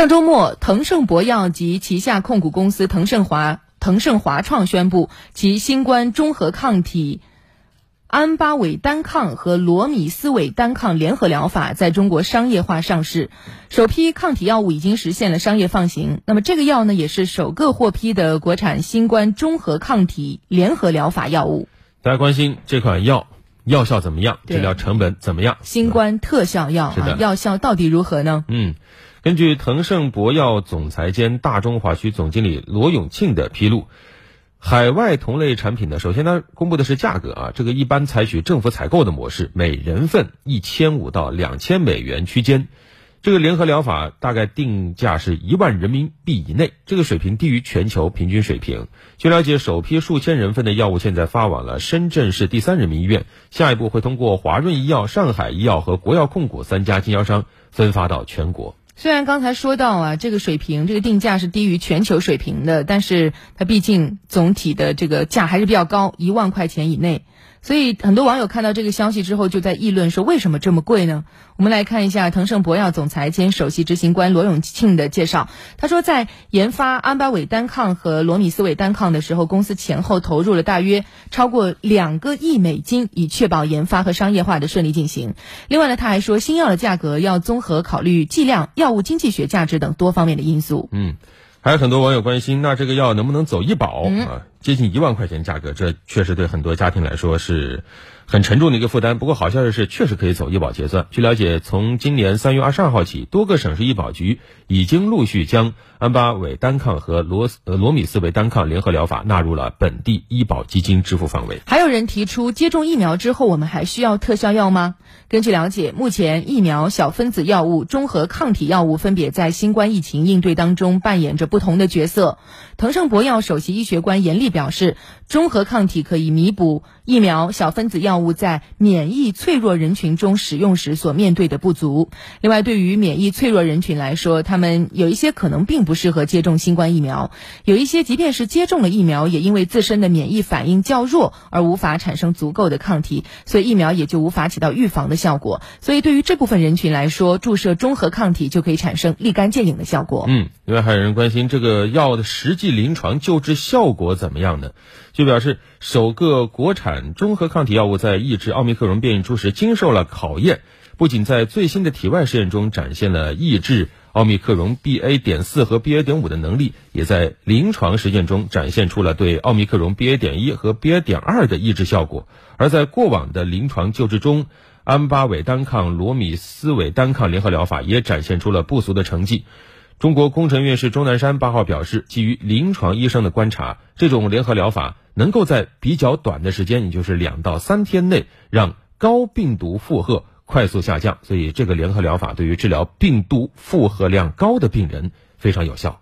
上周末，腾盛博药及旗下控股公司腾盛华、腾盛华创宣布，其新冠中和抗体安巴韦单抗和罗米斯韦单抗联合疗法在中国商业化上市，首批抗体药物已经实现了商业放行。那么，这个药呢，也是首个获批的国产新冠中和抗体联合疗法药物。大家关心这款药药效怎么样？治疗成本怎么样？新冠特效药啊，药效到底如何呢？嗯。根据腾盛博药总裁兼大中华区总经理罗永庆的披露，海外同类产品呢，首先呢公布的是价格啊，这个一般采取政府采购的模式，每人份一千五到两千美元区间。这个联合疗法大概定价是一万人民币以内，这个水平低于全球平均水平。据了解，首批数千人份的药物现在发往了深圳市第三人民医院，下一步会通过华润医药、上海医药和国药控股三家经销商分发到全国。虽然刚才说到啊，这个水平，这个定价是低于全球水平的，但是它毕竟总体的这个价还是比较高，一万块钱以内。所以很多网友看到这个消息之后，就在议论说为什么这么贵呢？我们来看一下腾盛博药总裁兼首席执行官罗永庆的介绍。他说，在研发安巴韦单抗和罗米斯韦单抗的时候，公司前后投入了大约超过两个亿美金，以确保研发和商业化的顺利进行。另外呢，他还说，新药的价格要综合考虑剂量、药物经济学价值等多方面的因素。嗯。还有很多网友关心，那这个药能不能走医保啊？接近一万块钱价格，这确实对很多家庭来说是。很沉重的一个负担，不过好消息是，确实可以走医保结算。据了解，从今年三月二十二号起，多个省市医保局已经陆续将安巴韦单抗和罗呃罗米斯韦单抗联合疗法纳入了本地医保基金支付范围。还有人提出，接种疫苗之后，我们还需要特效药吗？根据了解，目前疫苗、小分子药物、中和抗体药物分别在新冠疫情应对当中扮演着不同的角色。腾盛博药首席医学官严厉表示，中和抗体可以弥补疫苗、小分子药。物在免疫脆弱人群中使用时所面对的不足。另外，对于免疫脆弱人群来说，他们有一些可能并不适合接种新冠疫苗，有一些即便是接种了疫苗，也因为自身的免疫反应较弱而无法产生足够的抗体，所以疫苗也就无法起到预防的效果。所以，对于这部分人群来说，注射中和抗体就可以产生立竿见影的效果。嗯，另外还有人关心这个药的实际临床救治效果怎么样一样的？就表示，首个国产中和抗体药物在抑制奥密克戎变异株时经受了考验，不仅在最新的体外试验中展现了抑制奥密克戎 BA. 点四和 BA. 点五的能力，也在临床实践中展现出了对奥密克戎 BA. 点一和 BA. 点二的抑制效果。而在过往的临床救治中，安巴韦单抗、罗米斯韦单抗联合疗法也展现出了不俗的成绩。中国工程院士钟南山八号表示，基于临床医生的观察，这种联合疗法能够在比较短的时间，也就是两到三天内，让高病毒负荷快速下降。所以，这个联合疗法对于治疗病毒负荷量高的病人非常有效。